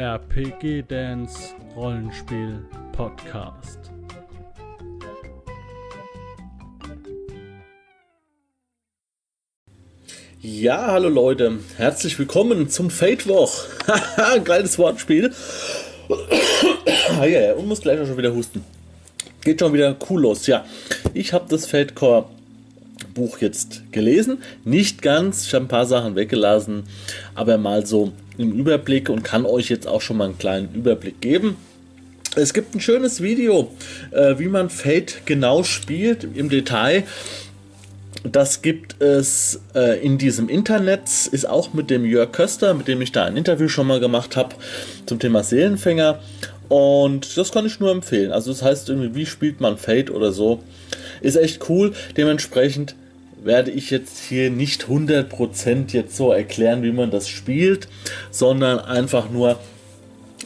RPG Dance Rollenspiel Podcast. Ja, hallo Leute, herzlich willkommen zum Fate Woch. Haha, geiles Wortspiel. ah, ja, ja, und muss gleich auch schon wieder husten. Geht schon wieder cool los. Ja, ich habe das Fate Core Buch jetzt gelesen. Nicht ganz, ich habe ein paar Sachen weggelassen, aber mal so im Überblick und kann euch jetzt auch schon mal einen kleinen Überblick geben. Es gibt ein schönes Video, äh, wie man Fate genau spielt im Detail. Das gibt es äh, in diesem Internet, ist auch mit dem Jörg Köster, mit dem ich da ein Interview schon mal gemacht habe zum Thema Seelenfänger. Und das kann ich nur empfehlen. Also das heißt irgendwie, wie spielt man Fate oder so. Ist echt cool. Dementsprechend werde ich jetzt hier nicht 100% jetzt so erklären, wie man das spielt, sondern einfach nur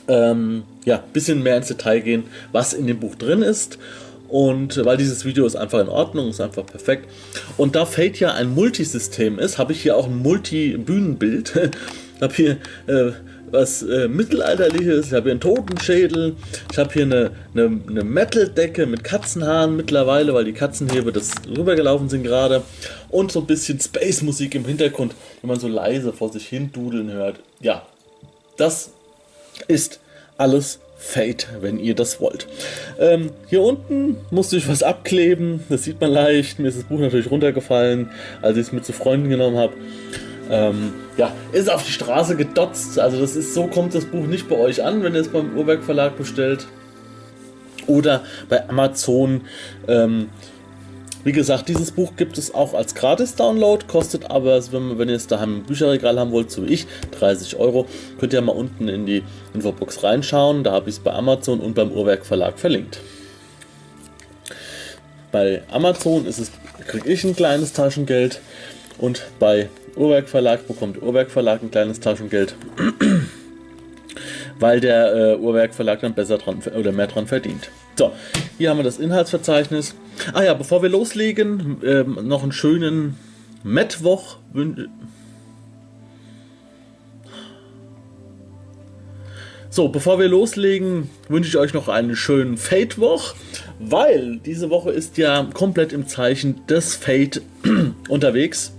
ähm, ja, bisschen mehr ins Detail gehen, was in dem Buch drin ist. Und weil dieses Video ist einfach in Ordnung, ist einfach perfekt. Und da Fate ja ein Multisystem ist, habe ich hier auch ein Multi-Bühnenbild. habe hier äh, was äh, Mittelalterliches, ich habe hier einen Totenschädel, ich habe hier eine, eine, eine Metal-Decke mit Katzenhaaren mittlerweile, weil die Katzenhebe das rübergelaufen sind gerade. Und so ein bisschen Space-Musik im Hintergrund, wenn man so leise vor sich hin dudeln hört. Ja, das ist alles Fate, wenn ihr das wollt. Ähm, hier unten musste ich was abkleben, das sieht man leicht. Mir ist das Buch natürlich runtergefallen, als ich es mit zu Freunden genommen habe. Ähm, ja, ist auf die Straße gedotzt. Also das ist so kommt das Buch nicht bei euch an, wenn ihr es beim Urwerk Verlag bestellt. Oder bei Amazon. Ähm, wie gesagt, dieses Buch gibt es auch als Gratis-Download, kostet aber, wenn, wenn ihr es daheim im Bücherregal haben wollt, so wie ich, 30 Euro. Könnt ihr mal unten in die Infobox reinschauen. Da habe ich es bei Amazon und beim Urwerk Verlag verlinkt. Bei Amazon kriege ich ein kleines Taschengeld und bei Urwerk Verlag bekommt Urwerk Verlag ein kleines Taschengeld, weil der äh, Urwerk Verlag dann besser dran oder mehr dran verdient. So, hier haben wir das Inhaltsverzeichnis. Ah ja, bevor wir loslegen, ähm, noch einen schönen Mittwoch. So, bevor wir loslegen, wünsche ich euch noch einen schönen Fate-Woch, weil diese Woche ist ja komplett im Zeichen des Fate unterwegs.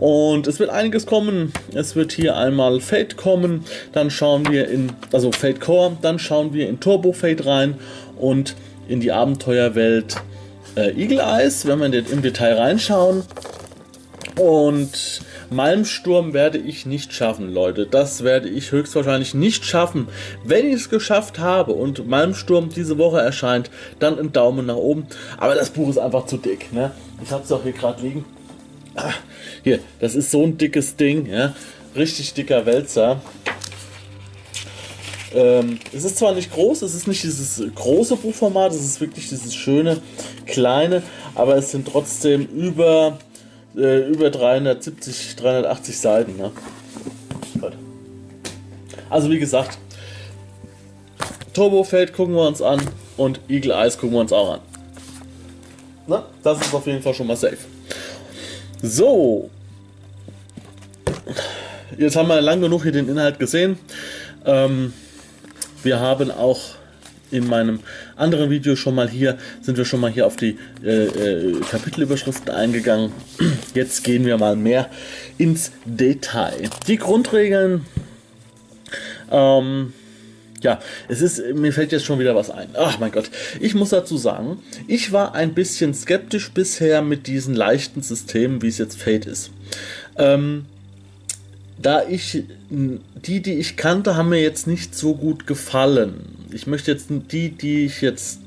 Und es wird einiges kommen. Es wird hier einmal Fate kommen, dann schauen wir in, also Fate Core, dann schauen wir in Turbo Fate rein und in die Abenteuerwelt äh, Eagle Eyes, wenn wir im Detail reinschauen. Und Malmsturm werde ich nicht schaffen, Leute. Das werde ich höchstwahrscheinlich nicht schaffen. Wenn ich es geschafft habe und Malmsturm diese Woche erscheint, dann ein Daumen nach oben. Aber das Buch ist einfach zu dick. Ne? Ich habe es auch hier gerade liegen. Hier, das ist so ein dickes Ding, ja. Richtig dicker Wälzer. Ähm, es ist zwar nicht groß, es ist nicht dieses große Buchformat, es ist wirklich dieses schöne kleine, aber es sind trotzdem über, äh, über 370, 380 Seiten. Ne? Also wie gesagt, Turbo Feld gucken wir uns an und Eagle Eyes gucken wir uns auch an. Na, das ist auf jeden Fall schon mal safe. So. Jetzt haben wir lang genug hier den Inhalt gesehen. Ähm, wir haben auch in meinem anderen Video schon mal hier, sind wir schon mal hier auf die äh, äh, Kapitelüberschriften eingegangen. Jetzt gehen wir mal mehr ins Detail. Die Grundregeln ähm, ja, es ist, mir fällt jetzt schon wieder was ein. Ach mein Gott. Ich muss dazu sagen, ich war ein bisschen skeptisch bisher mit diesen leichten Systemen, wie es jetzt Fate ist. Ähm, da ich, die, die ich kannte, haben mir jetzt nicht so gut gefallen. Ich möchte jetzt die, die ich jetzt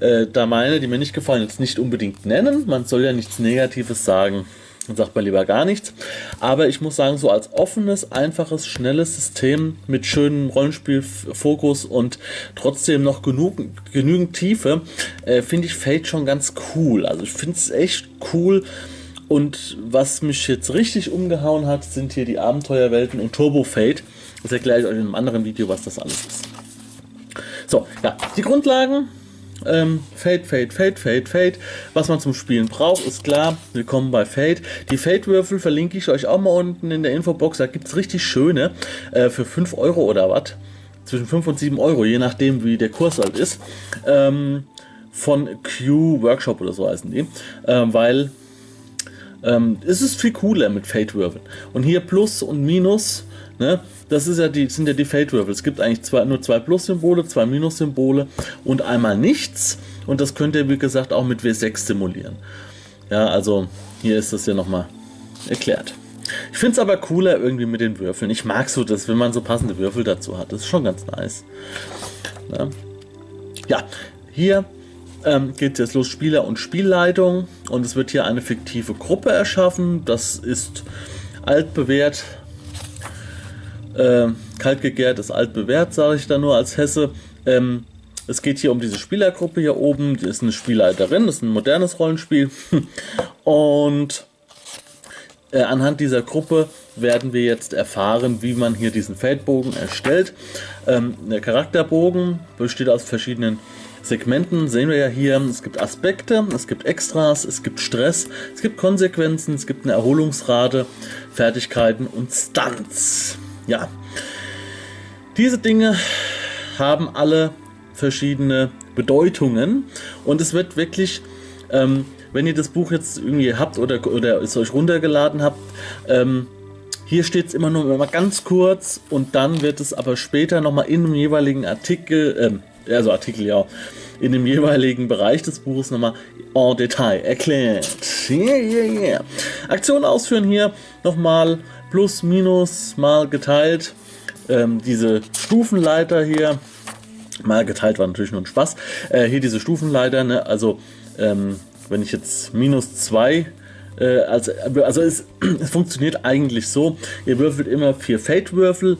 äh, da meine, die mir nicht gefallen, jetzt nicht unbedingt nennen. Man soll ja nichts Negatives sagen sagt man lieber gar nichts. Aber ich muss sagen, so als offenes, einfaches, schnelles System mit schönem Rollenspielfokus und trotzdem noch genug, genügend Tiefe, äh, finde ich Fate schon ganz cool. Also ich finde es echt cool. Und was mich jetzt richtig umgehauen hat, sind hier die Abenteuerwelten und Turbo Fate. Das erkläre ich euch in einem anderen Video, was das alles ist. So, ja, die Grundlagen Ähm, Fate, Fate, Fate, Fate, Fate. Was man zum Spielen braucht, ist klar. Willkommen bei Fate. Die Fate-Würfel verlinke ich euch auch mal unten in der Infobox. Da gibt es richtig schöne äh, für 5 Euro oder was. Zwischen 5 und 7 Euro, je nachdem wie der Kurs halt ist. Ähm, von Q Workshop oder so heißen die. Ähm, weil ähm, es ist viel cooler mit Fate-Würfeln. Und hier Plus und Minus, ne? Das ist ja die, sind ja die Fate-Würfel. Es gibt eigentlich zwei, nur zwei Plus-Symbole, zwei Minus-Symbole und einmal nichts. Und das könnt ihr, wie gesagt, auch mit W6 simulieren. Ja, also hier ist das ja nochmal erklärt. Ich finde es aber cooler irgendwie mit den Würfeln. Ich mag so das, wenn man so passende Würfel dazu hat. Das ist schon ganz nice. Ja, ja hier ähm, geht jetzt los Spieler und Spielleitung und es wird hier eine fiktive Gruppe erschaffen. Das ist altbewährt, äh, kaltgegärt ist altbewährt, sage ich da nur als Hesse. Ähm, es geht hier um diese Spielergruppe hier oben. Die ist eine Spielleiterin, das ist ein modernes Rollenspiel. Und äh, anhand dieser Gruppe werden wir jetzt erfahren, wie man hier diesen Feldbogen erstellt. Ähm, der Charakterbogen besteht aus verschiedenen Segmenten sehen wir ja hier, es gibt Aspekte, es gibt Extras, es gibt Stress, es gibt Konsequenzen, es gibt eine Erholungsrate, Fertigkeiten und Stunts. Ja, diese Dinge haben alle verschiedene Bedeutungen und es wird wirklich, ähm, wenn ihr das Buch jetzt irgendwie habt oder, oder es euch runtergeladen habt, ähm, hier steht es immer nur immer ganz kurz und dann wird es aber später nochmal in einem jeweiligen Artikel, ähm, also Artikel ja, in dem jeweiligen Bereich des Buches nochmal en Detail erklärt. Yeah, yeah, yeah. Aktion ausführen hier nochmal plus, minus, mal geteilt. Ähm, diese Stufenleiter hier, mal geteilt war natürlich nur ein Spaß. Äh, hier diese Stufenleiter, ne? also ähm, wenn ich jetzt minus 2 äh, also, also es, es, funktioniert eigentlich so, ihr würfelt immer vier Fate-Würfel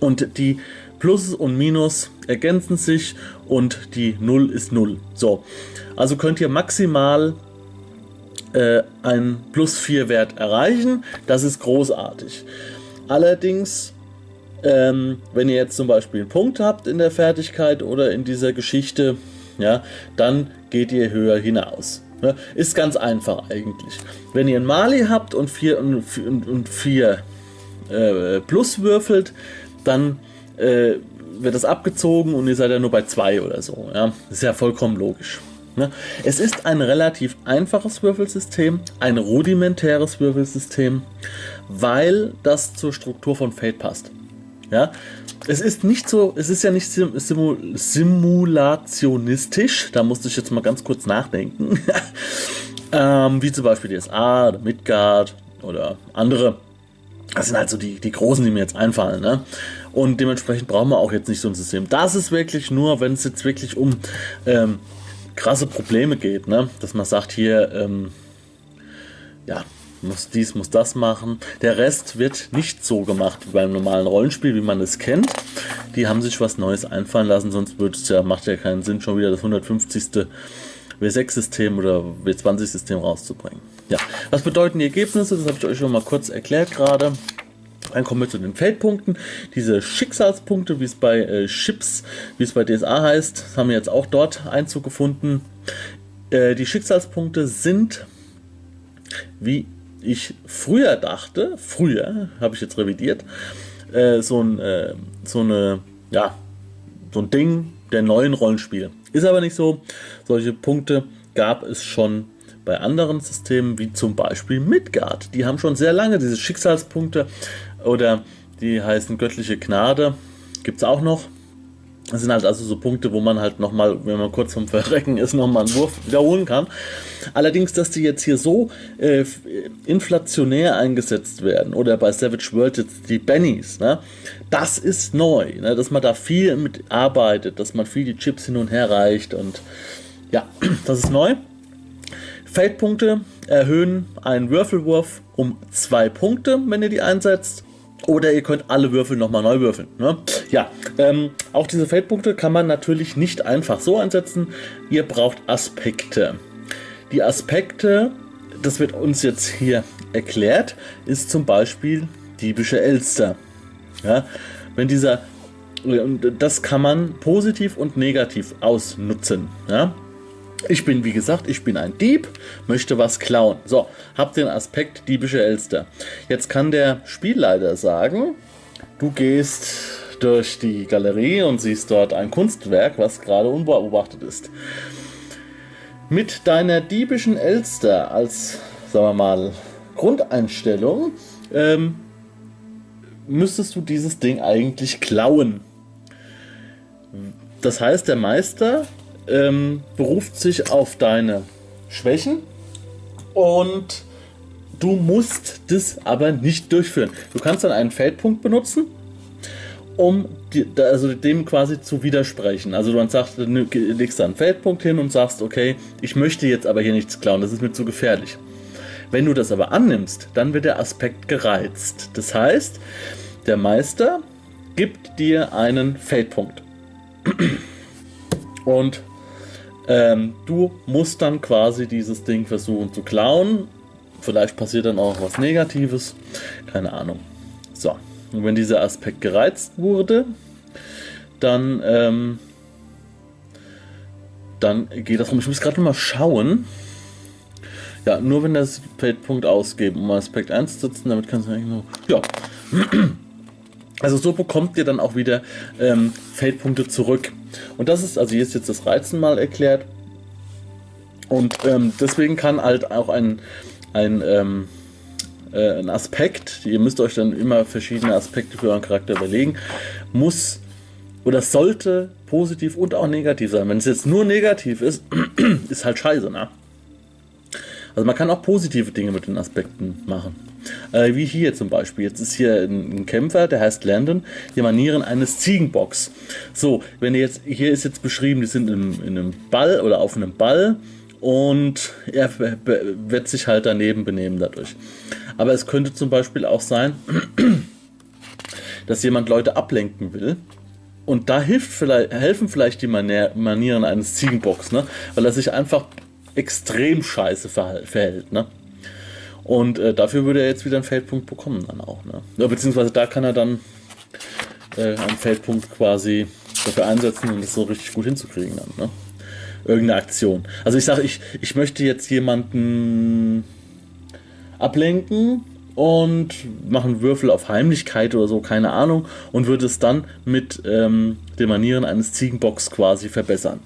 und die Plus und Minus ergänzen sich und die 0 ist 0. So, also könnt ihr maximal äh, einen plus 4 Wert erreichen. Das ist großartig. Allerdings, ähm, wenn ihr jetzt zum Beispiel einen Punkt habt in der Fertigkeit oder in dieser Geschichte, ja, dann geht ihr höher hinaus. Ja, ist ganz einfach eigentlich. Wenn ihr einen Mali habt und 4 und, und, und vier, äh, plus würfelt, dann äh, wird das abgezogen und ihr seid ja nur bei 2 oder so. Ja? Ist ja vollkommen logisch. Ne? Es ist ein relativ einfaches Würfelsystem, ein rudimentäres Würfelsystem, weil das zur Struktur von Fate passt. Ja? Es ist nicht so, es ist ja nicht sim simul simulationistisch, da musste ich jetzt mal ganz kurz nachdenken. ähm, wie zum Beispiel DSA oder Midgard oder andere. Das sind halt so die, die großen, die mir jetzt einfallen. Ne? Und dementsprechend brauchen wir auch jetzt nicht so ein System. Das ist wirklich nur, wenn es jetzt wirklich um ähm, krasse Probleme geht, ne? dass man sagt, hier, ähm, ja, muss dies, muss das machen. Der Rest wird nicht so gemacht wie beim normalen Rollenspiel, wie man es kennt. Die haben sich was Neues einfallen lassen, sonst würde es ja, macht ja keinen Sinn, schon wieder das 150. W6-System oder W20-System rauszubringen. Ja, was bedeuten die Ergebnisse? Das habe ich euch schon mal kurz erklärt gerade. Dann kommen wir zu den Feldpunkten. Diese Schicksalspunkte, wie es bei äh, Chips, wie es bei DSA heißt, haben wir jetzt auch dort Einzug gefunden. Äh, die Schicksalspunkte sind, wie ich früher dachte, früher habe ich jetzt revidiert, äh, so, ein, äh, so eine, ja, so ein Ding der neuen Rollenspiele. Ist aber nicht so. Solche Punkte gab es schon bei anderen Systemen, wie zum Beispiel Midgard. Die haben schon sehr lange diese Schicksalspunkte oder die heißen göttliche Gnade. Gibt es auch noch. Das sind halt also so Punkte, wo man halt nochmal, wenn man kurz vom Verrecken ist, nochmal einen Wurf wiederholen kann. Allerdings, dass die jetzt hier so äh, inflationär eingesetzt werden oder bei Savage World jetzt die Bennies, ne, das ist neu, ne, dass man da viel mit arbeitet, dass man viel die Chips hin und her reicht und ja, das ist neu. Feldpunkte erhöhen einen Würfelwurf um zwei Punkte, wenn ihr die einsetzt. Oder ihr könnt alle Würfel nochmal neu würfeln. Ne? Ja, ähm, auch diese Feldpunkte kann man natürlich nicht einfach so einsetzen. Ihr braucht Aspekte. Die Aspekte, das wird uns jetzt hier erklärt, ist zum Beispiel diebische Elster. Ja? Wenn dieser das kann man positiv und negativ ausnutzen. Ja? Ich bin, wie gesagt, ich bin ein Dieb, möchte was klauen. So, hab den Aspekt diebische Elster. Jetzt kann der Spielleiter sagen, du gehst durch die Galerie und siehst dort ein Kunstwerk, was gerade unbeobachtet ist. Mit deiner diebischen Elster als, sagen wir mal, Grundeinstellung ähm, müsstest du dieses Ding eigentlich klauen. Das heißt, der Meister ähm, beruft sich auf deine Schwächen und du musst das aber nicht durchführen. Du kannst dann einen Feldpunkt benutzen, um die, also dem quasi zu widersprechen. Also du sagst, legst da einen Feldpunkt hin und sagst, okay, ich möchte jetzt aber hier nichts klauen, das ist mir zu gefährlich. Wenn du das aber annimmst, dann wird der Aspekt gereizt. Das heißt, der Meister gibt dir einen Feldpunkt. Und ähm, du musst dann quasi dieses Ding versuchen zu klauen. Vielleicht passiert dann auch was Negatives. Keine Ahnung. So. Und wenn dieser Aspekt gereizt wurde, dann, ähm, dann geht das rum. Ich muss gerade mal schauen. Ja, nur wenn das Feldpunkt ausgeben, um Aspekt 1 zu setzen, damit kannst du eigentlich nur. Ja. Also so bekommt ihr dann auch wieder ähm, Feldpunkte zurück. Und das ist, also hier ist jetzt das Reizen mal erklärt. Und ähm, deswegen kann halt auch ein, ein, ähm, äh, ein Aspekt, ihr müsst euch dann immer verschiedene Aspekte für euren Charakter überlegen, muss oder sollte positiv und auch negativ sein. Wenn es jetzt nur negativ ist, ist halt scheiße, ne? Also man kann auch positive Dinge mit den Aspekten machen. Äh, wie hier zum Beispiel. Jetzt ist hier ein, ein, Kämpfer, der heißt Landon, die Manieren eines Ziegenbocks. So, wenn ihr jetzt, hier ist jetzt beschrieben, die sind in, in einem Ball oder auf einem Ball und er wird sich halt daneben benehmen dadurch. Aber es könnte zum Beispiel auch sein, dass jemand Leute ablenken will. Und da hilft vielleicht, helfen vielleicht die Manieren eines Ziegenbocks, ne? weil er sich einfach extrem scheiße verhält. Ne? Und äh, dafür würde er jetzt wieder einen Feldpunkt bekommen dann auch. Ne? Beziehungsweise da kann er dann äh, einen Feldpunkt quasi dafür einsetzen, um das so richtig gut hinzukriegen dann. Ne? Irgendeine Aktion. Also ich sage, ich, ich möchte jetzt jemanden ablenken und machen Würfel auf Heimlichkeit oder so, keine Ahnung, und würde es dann mit ähm, dem Manieren eines Ziegenbocks quasi verbessern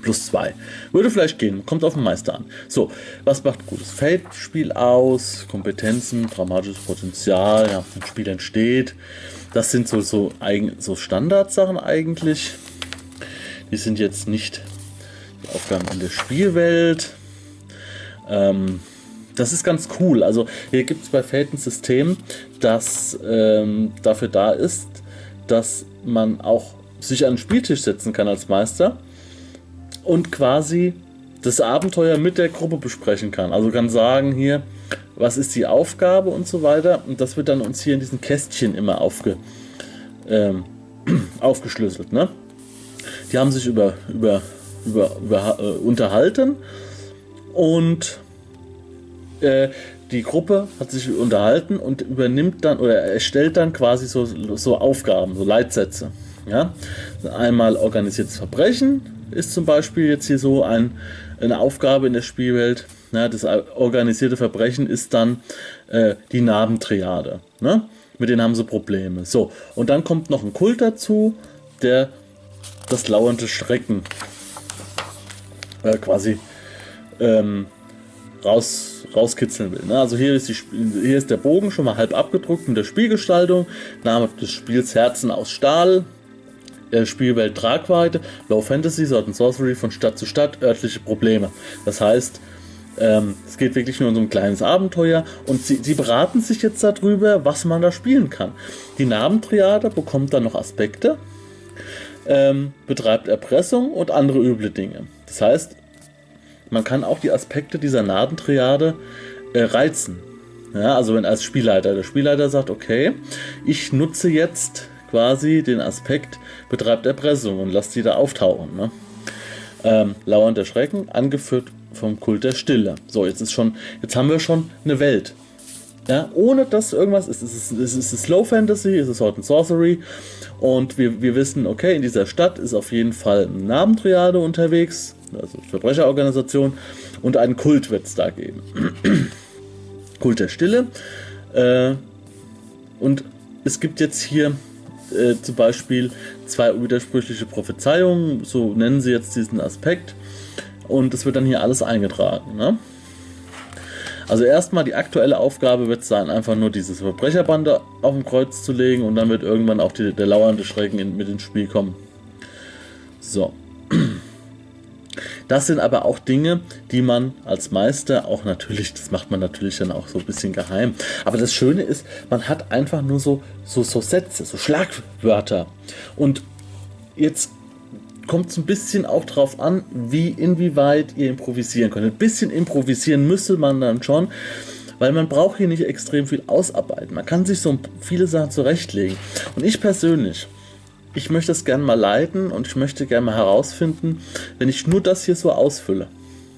plus 2. Würde vielleicht gehen, kommt auf den Meister an. So, was macht gutes Feldspiel aus? Kompetenzen, dramatisches Potenzial, ja, ein Spiel entsteht. Das sind so, so, so Standardsachen eigentlich. Die sind jetzt nicht die Aufgaben in der Spielwelt. Ähm, das ist ganz cool. Also hier gibt es bei Fate ein System, das ähm, dafür da ist, dass man auch sich an den Spieltisch setzen kann als Meister und quasi das Abenteuer mit der Gruppe besprechen kann. Also kann sagen hier, was ist die Aufgabe und so weiter. Und das wird dann uns hier in diesen Kästchen immer aufge, ähm, aufgeschlüsselt. Ne? Die haben sich über, über, über, über äh, unterhalten und äh, die Gruppe hat sich unterhalten und übernimmt dann oder erstellt dann quasi so, so Aufgaben, so Leitsätze. Ja? Einmal organisiertes Verbrechen, ist zum Beispiel jetzt hier so ein, eine Aufgabe in der Spielwelt. Ja, das organisierte Verbrechen ist dann äh, die Narbentriade. Ne? Mit denen haben sie Probleme. So, und dann kommt noch ein Kult dazu, der das lauernde Schrecken äh, quasi ähm, raus, rauskitzeln will. Ne? Also hier ist, die, hier ist der Bogen schon mal halb abgedruckt in der Spielgestaltung. Name des Spiels Herzen aus Stahl äh, Spielwelt Tragweite, Low Fantasy, Sword and Sorcery von Stadt zu Stadt, örtliche Probleme. Das heißt, ähm, es geht wirklich nur um so ein kleines Abenteuer und sie, sie beraten sich jetzt darüber, was man da spielen kann. Die Narbentriade bekommt dann noch Aspekte, ähm, betreibt Erpressung und andere üble Dinge. Das heißt, man kann auch die Aspekte dieser Narbentriade äh, reizen. Ja, also wenn als Spielleiter, der Spielleiter sagt, okay, ich nutze jetzt quasi den Aspekt betreibt Erpressung und lasst sie da auftauchen. Ne? Ähm, lauernder Schrecken, angeführt vom Kult der Stille. So, jetzt ist schon, jetzt haben wir schon eine Welt. Ja, ohne dass irgendwas ist. Es ist, es ist Slow Fantasy, es ist Sword and Sorcery. Und wir, wir wissen, okay, in dieser Stadt ist auf jeden Fall eine Namentriade unterwegs, also Verbrecherorganisation, und einen Kult wird es da geben. Kult der Stille. Äh, und es gibt jetzt hier äh, zum Beispiel zwei widersprüchliche Prophezeiungen, so nennen sie jetzt diesen Aspekt. Und es wird dann hier alles eingetragen. Ne? Also erstmal die aktuelle Aufgabe wird sein, einfach nur dieses Verbrecherbande auf dem Kreuz zu legen und dann wird irgendwann auch die, der lauernde Schrecken in, mit ins Spiel kommen. So. Das sind aber auch Dinge, die man als Meister auch natürlich, das macht man natürlich dann auch so ein bisschen geheim. Aber das Schöne ist, man hat einfach nur so, so, so Sätze, so Schlagwörter. Und jetzt kommt es ein bisschen auch drauf an, wie inwieweit ihr improvisieren könnt. Ein bisschen improvisieren müsste man dann schon, weil man braucht hier nicht extrem viel ausarbeiten. Man kann sich so viele Sachen zurechtlegen. Und ich persönlich, ich möchte das gerne mal leiten und ich möchte gerne mal herausfinden, wenn ich nur das hier so ausfülle,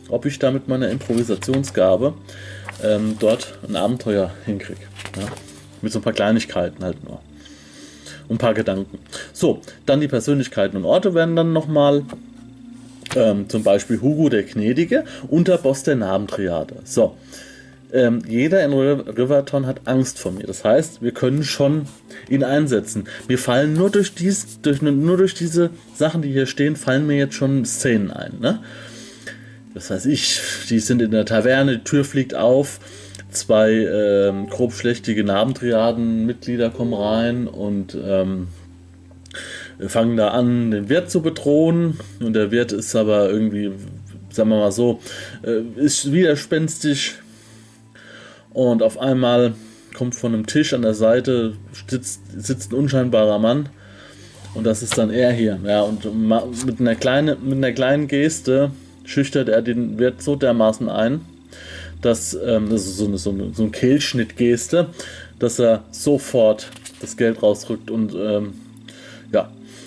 ob ich da mit meiner Improvisationsgabe ähm, dort ein Abenteuer hinkriege. Ja? Mit so ein paar Kleinigkeiten halt nur ein paar Gedanken. So, dann die Persönlichkeiten und Orte werden dann nochmal ähm, zum Beispiel Hugo der Gnädige, Unterboss der Namentriade. So, ähm, jeder in Riverton hat Angst vor mir. Das heißt, wir können schon ihn einsetzen. Mir fallen nur durch, dies, durch, nur durch diese Sachen, die hier stehen, fallen mir jetzt schon Szenen ein. Ne? Das heißt, ich, die sind in der Taverne, die Tür fliegt auf zwei ähm, grobschlächtige Nabentriaden-Mitglieder kommen rein und ähm, fangen da an, den Wirt zu bedrohen. Und der Wirt ist aber irgendwie, sagen wir mal so, äh, ist widerspenstig. Und auf einmal kommt von einem Tisch an der Seite, sitzt, sitzt ein unscheinbarer Mann. Und das ist dann er hier. Ja, und mit einer, kleine, mit einer kleinen Geste schüchtert er den Wirt so dermaßen ein, dass, ähm, das ist so eine, so eine, so eine Kehlschnittgeste, dass er sofort das Geld rausrückt und ähm,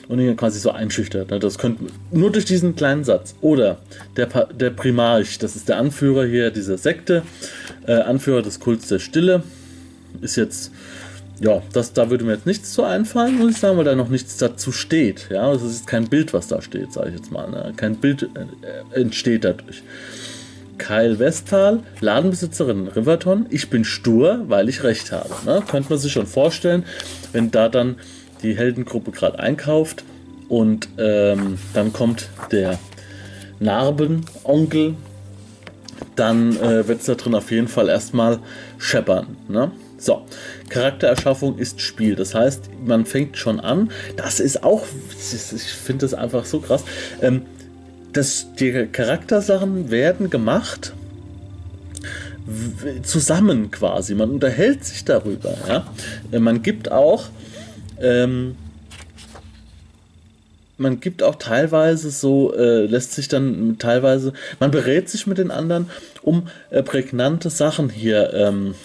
und ihn quasi so einschüchtert. Ne? Das könnte nur durch diesen kleinen Satz. Oder der, der Primarch, das ist der Anführer hier dieser Sekte, äh, Anführer des Kults der Stille, ist jetzt, ja, das, da würde mir jetzt nichts zu einfallen, muss ich sagen, weil da noch nichts dazu steht. Ja, das ist kein Bild, was da steht, sage ich jetzt mal. Ne? Kein Bild äh, entsteht dadurch. Kyle Westphal, Ladenbesitzerin in Riverton. Ich bin stur, weil ich recht habe. Ne? Könnte man sich schon vorstellen, wenn da dann die Heldengruppe gerade einkauft und ähm, dann kommt der Narbenonkel, dann äh, wird es da drin auf jeden Fall erstmal scheppern. Ne? So, Charaktererschaffung ist Spiel. Das heißt, man fängt schon an. Das ist auch, ich finde das einfach so krass. Ähm, das, die Charaktersachen werden gemacht zusammen quasi. Man unterhält sich darüber. Ja? Äh, man gibt auch ähm, man gibt auch teilweise so, äh, lässt sich dann teilweise, man berät sich mit den anderen, um äh, prägnante Sachen hier ähm,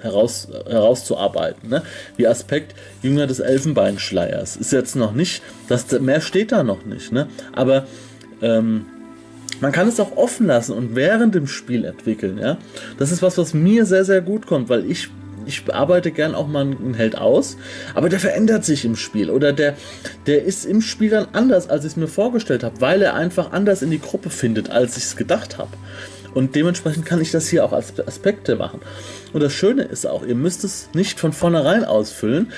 heraus, herauszuarbeiten. Ne? Wie Aspekt Jünger des Elfenbeinschleiers. Ist jetzt noch nicht, das, mehr steht da noch nicht, ne? aber ähm, man kann es auch offen lassen und während dem Spiel entwickeln. Ja? Das ist was, was mir sehr, sehr gut kommt, weil ich ich arbeite gern auch mal einen Held aus, aber der verändert sich im Spiel oder der, der ist im Spiel dann anders, als ich es mir vorgestellt habe, weil er einfach anders in die Gruppe findet, als ich es gedacht habe. Und dementsprechend kann ich das hier auch als Aspekte machen. Und das Schöne ist auch, ihr müsst es nicht von vornherein ausfüllen.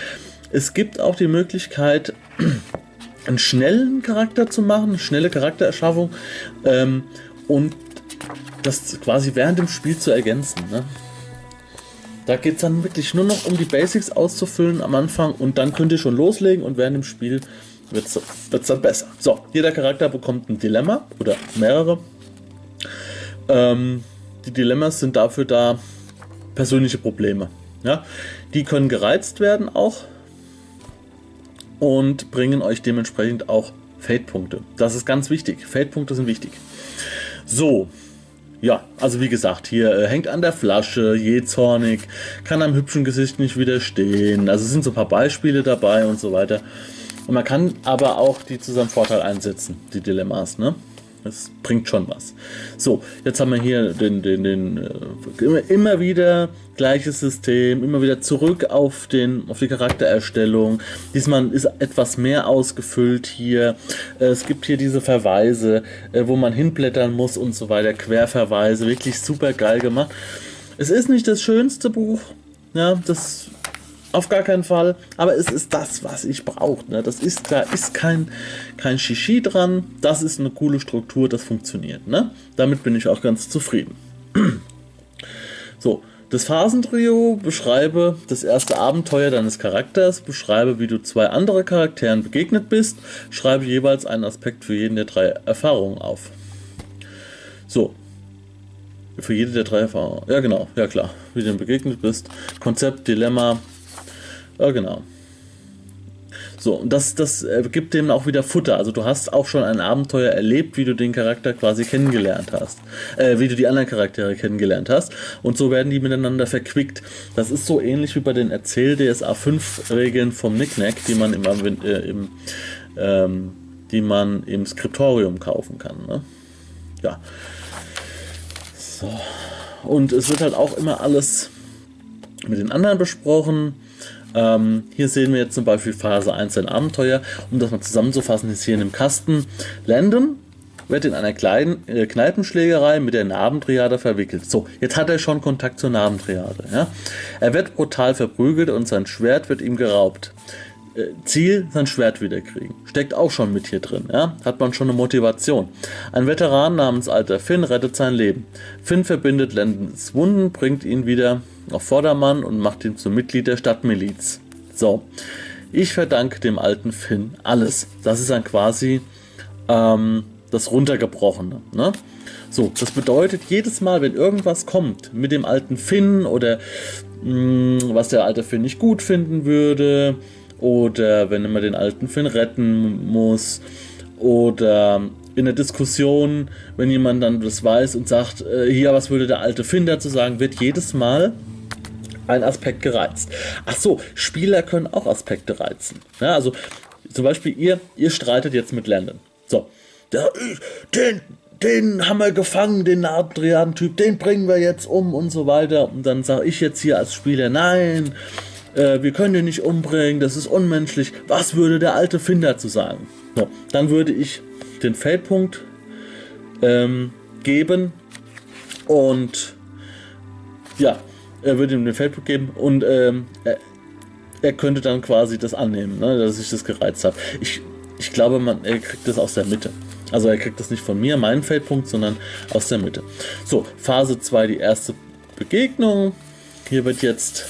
Es gibt auch die Möglichkeit, einen schnellen Charakter zu machen, eine schnelle Charaktererschaffung ähm, und das quasi während dem Spiel zu ergänzen. Ne? Da geht es dann wirklich nur noch um die Basics auszufüllen am Anfang und dann könnt ihr schon loslegen und während dem Spiel wird es dann besser. So, jeder Charakter bekommt ein Dilemma oder mehrere. Ähm, die Dilemmas sind dafür da persönliche Probleme. Ja? Die können gereizt werden auch und bringen euch dementsprechend auch Fade-Punkte. Das ist ganz wichtig. Fade-Punkte sind wichtig. So, ja, also wie gesagt, hier äh, hängt an der Flasche, jähzornig, kann am hübschen Gesicht nicht widerstehen. Also es sind so ein paar Beispiele dabei und so weiter. Und man kann aber auch die zu seinem Vorteil einsetzen, die Dilemmas, ne? Das bringt schon was. So, jetzt haben wir hier den, den, den äh, immer, immer wieder gleiches System, immer wieder zurück auf, den, auf die Charaktererstellung. Diesmal ist etwas mehr ausgefüllt hier. Äh, es gibt hier diese Verweise, äh, wo man hinblättern muss und so weiter. Querverweise, wirklich super geil gemacht. Es ist nicht das schönste Buch, ja, das auf gar keinen Fall. Aber es ist das, was ich brauche. Ne? Das ist, da ist kein, kein Shishi dran. Das ist eine coole Struktur, das funktioniert. Ne? Damit bin ich auch ganz zufrieden. so, das Phasentrio beschreibe das erste Abenteuer deines Charakters, beschreibe, wie du zwei andere Charakteren begegnet bist, schreibe jeweils einen Aspekt für jeden der drei Erfahrungen auf. So. Für jede der drei Erfahrungen. Ja, genau. Ja, klar. Wie du begegnet bist. Konzept, Dilemma, ja, genau. So, und das, das äh, gibt dem auch wieder Futter. Also du hast auch schon ein Abenteuer erlebt, wie du den Charakter quasi kennengelernt hast. Äh, wie du die anderen Charaktere kennengelernt hast. Und so werden die miteinander verquickt. Das ist so ähnlich wie bei den Erzähl-DSA 5-Regeln vom Nicknack, die man im, äh, im ähm, die man im Skriptorium kaufen kann. Ne? Ja. So. Und es wird halt auch immer alles mit den anderen besprochen. Ähm, hier sehen wir jetzt zum Beispiel Phase 1 ein Abenteuer. Um das mal zusammenzufassen, ist hier in dem Kasten Landon wird in einer kleinen äh, Kneipenschlägerei mit der Narbentriade verwickelt. So, jetzt hat er schon Kontakt zur Narbentriade. Ja? Er wird brutal verprügelt und sein Schwert wird ihm geraubt. Äh, Ziel, sein Schwert wiederkriegen. Steckt auch schon mit hier drin, ja? Hat man schon eine Motivation. Ein Veteran namens Alter Finn rettet sein Leben. Finn verbindet Landons Wunden, bringt ihn wieder auf Vordermann und macht ihn zum Mitglied der Stadtmiliz. So, ich verdanke dem alten Finn alles. Das ist dann quasi ähm, das Runtergebrochene. Ne? So, das bedeutet, jedes Mal, wenn irgendwas kommt mit dem alten Finn oder mh, mm, was der alte Finn nicht gut finden würde, oder wenn man den alten Finn retten muss, oder in der Diskussion, wenn jemand dann das weiß und sagt, äh, hier, was würde der alte Finn dazu sagen, wird jedes Mal ein Aspekt gereizt. Ach so, Spieler können auch Aspekte reizen. Ja, also zum Beispiel ihr, ihr streitet jetzt mit Landon. So, der, den, den haben wir gefangen, den Adrian-Typ, den bringen wir jetzt um und so weiter. Und dann sage ich jetzt hier als Spieler, nein, äh, wir können den nicht umbringen, das ist unmenschlich. Was würde der alte Finn dazu sagen? So, dann würde ich den Feldpunkt ähm, geben und ja, er würde ihm den Feldpunkt geben und ähm, er, er, könnte dann quasi das annehmen, ne, dass ich das gereizt habe. Ich, ich glaube, man, er kriegt das aus der Mitte. Also er kriegt das nicht von mir, meinen Feldpunkt, sondern aus der Mitte. So, Phase 2, die erste Begegnung. Hier wird jetzt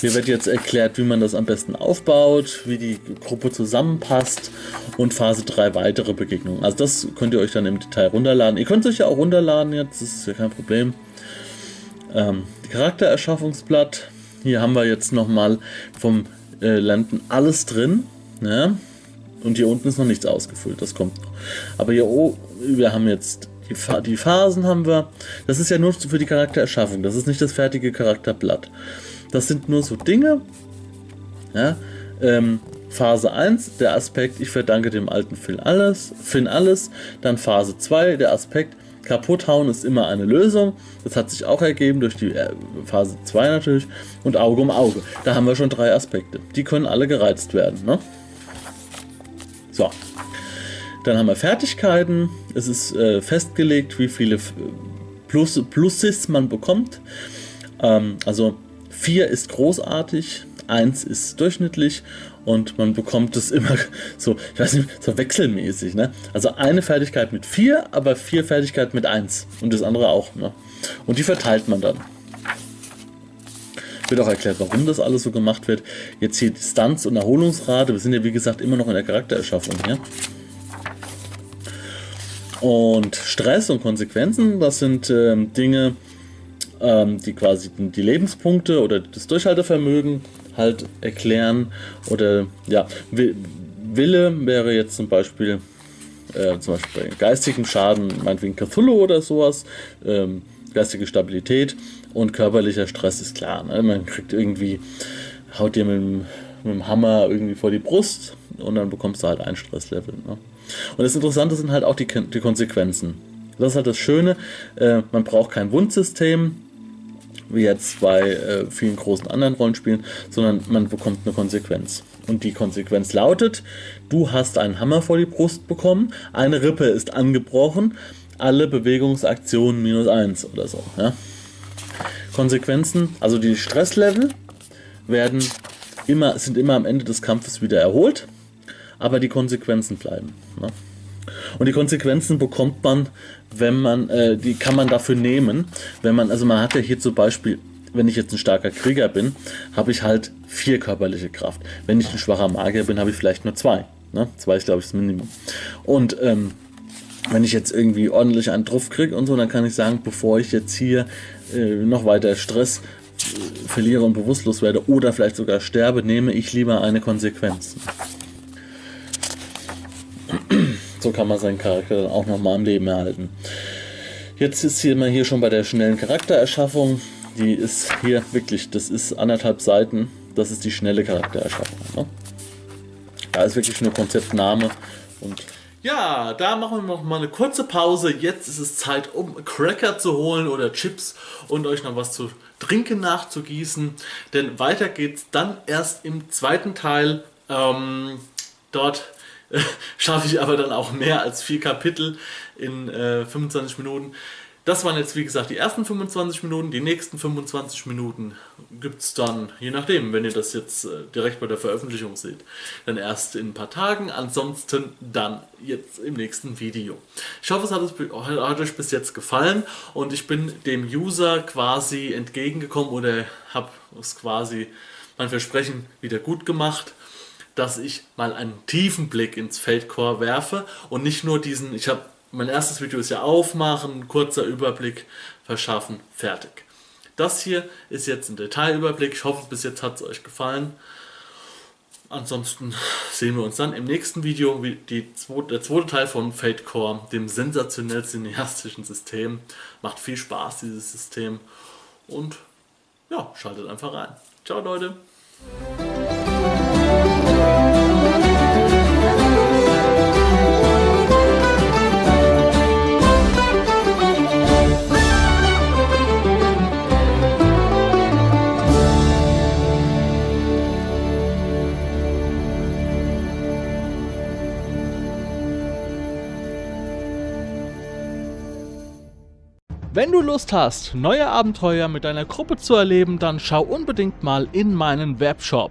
hier wird jetzt erklärt, wie man das am besten aufbaut, wie die Gruppe zusammenpasst und Phase 3 weitere Begegnungen. Also das könnt ihr euch dann im Detail runterladen. Ihr könnt es euch ja auch runterladen jetzt, das ist ja kein Problem. Ähm, Charaktererschaffungsblatt. Hier haben wir jetzt nochmal vom äh, Landen alles drin. Ja? Und hier unten ist noch nichts ausgefüllt, das kommt noch. Aber hier oben, wir haben jetzt die, die Phasen haben wir. Das ist ja nur für die Charaktererschaffung, das ist nicht das fertige Charakterblatt. Das sind nur so Dinge. Ja, ähm, Phase 1, der Aspekt, ich verdanke dem alten Finn alles, Finn alles. Dann Phase 2, der Aspekt, kaputthauen ist immer eine Lösung. Das hat sich auch ergeben durch die äh, Phase 2 natürlich. Und Auge um Auge. Da haben wir schon drei Aspekte. Die können alle gereizt werden. Ne? So. Dann haben wir Fertigkeiten. Es ist äh, festgelegt, wie viele Plus, Pluses man bekommt. Ähm, also 4 ist großartig, 1 ist durchschnittlich und man bekommt es immer so, ich weiß nicht, so wechselmäßig. Ne? Also eine Fertigkeit mit 4, aber vier Fertigkeiten mit 1 und das andere auch. Ne? Und die verteilt man dann. Wird auch erklärt, warum das alles so gemacht wird. Jetzt hier Distanz und Erholungsrate. Wir sind ja wie gesagt immer noch in der Charaktererschaffung hier. Und Stress und Konsequenzen, das sind ähm, Dinge, ähm, die quasi die Lebenspunkte oder das Durchhaltevermögen halt erklären. Oder ja, Wille wäre jetzt zum Beispiel, äh, zum Beispiel bei geistigem Schaden, meinetwegen Cthulhu oder sowas, ähm, geistige Stabilität und körperlicher Stress ist klar. Ne? Man kriegt irgendwie, haut dir mit dem, mit dem Hammer irgendwie vor die Brust und dann bekommst du halt ein Stresslevel. Ne? Und das Interessante sind halt auch die, die Konsequenzen. Das ist halt das Schöne, äh, man braucht kein Wundsystem, wie jetzt bei äh, vielen großen anderen Rollenspielen, sondern man bekommt eine Konsequenz. Und die Konsequenz lautet, du hast einen Hammer vor die Brust bekommen, eine Rippe ist angebrochen, alle Bewegungsaktionen minus 1 oder so. Ja? Konsequenzen, also die Stresslevel werden immer, sind immer am Ende des Kampfes wieder erholt, aber die Konsequenzen bleiben. Ne? Und die Konsequenzen bekommt man, wenn man, äh, die kann man dafür nehmen, wenn man, also man hat ja hier zum Beispiel, wenn ich jetzt ein starker Krieger bin, habe ich halt vier körperliche Kraft. Wenn ich ein schwacher Magier bin, habe ich vielleicht nur zwei. Ne? Zwei ist, glaube ich, das Minimum. Und ähm, wenn ich jetzt irgendwie ordentlich einen Truff kriege und so, dann kann ich sagen, bevor ich jetzt hier äh, noch weiter Stress äh, verliere und bewusstlos werde oder vielleicht sogar sterbe, nehme ich lieber eine Konsequenz. So kann man seinen Charakter dann auch nochmal am Leben erhalten. Jetzt ist hier mal hier schon bei der schnellen Charaktererschaffung. Die ist hier wirklich, das ist anderthalb Seiten. Das ist die schnelle Charaktererschaffung. Ne? Da ist wirklich nur Konzeptname und ja, da machen wir noch mal eine kurze Pause. Jetzt ist es Zeit, um Cracker zu holen oder Chips und euch noch was zu trinken nachzugießen. Denn weiter geht's dann erst im zweiten Teil. Ähm, dort schaffe ich aber dann auch mehr als vier Kapitel in äh, 25 Minuten. Das waren jetzt, wie gesagt, die ersten 25 Minuten. Die nächsten 25 Minuten gibt es dann, je nachdem, wenn ihr das jetzt äh, direkt bei der Veröffentlichung seht, dann erst in ein paar Tagen. Ansonsten dann jetzt im nächsten Video. Ich hoffe, es hat, es, hat euch bis jetzt gefallen und ich bin dem User quasi entgegengekommen oder habe es quasi mein Versprechen wieder gut gemacht dass ich mal einen tiefen Blick ins Feldcore werfe und nicht nur diesen, ich habe mein erstes Video ist ja aufmachen, kurzer Überblick verschaffen, fertig. Das hier ist jetzt ein Detailüberblick. Ich hoffe, bis jetzt hat es euch gefallen. Ansonsten sehen wir uns dann im nächsten Video, wie die zweite, der zweite Teil von Fate Core, dem sensationell cineastischen System. Macht viel Spaß, dieses System. Und ja, schaltet einfach rein. Ciao, Leute. Wenn du Lust hast, neue Abenteuer mit deiner Gruppe zu erleben, dann schau unbedingt mal in meinen Webshop